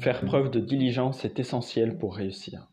Faire preuve de diligence est essentiel pour réussir.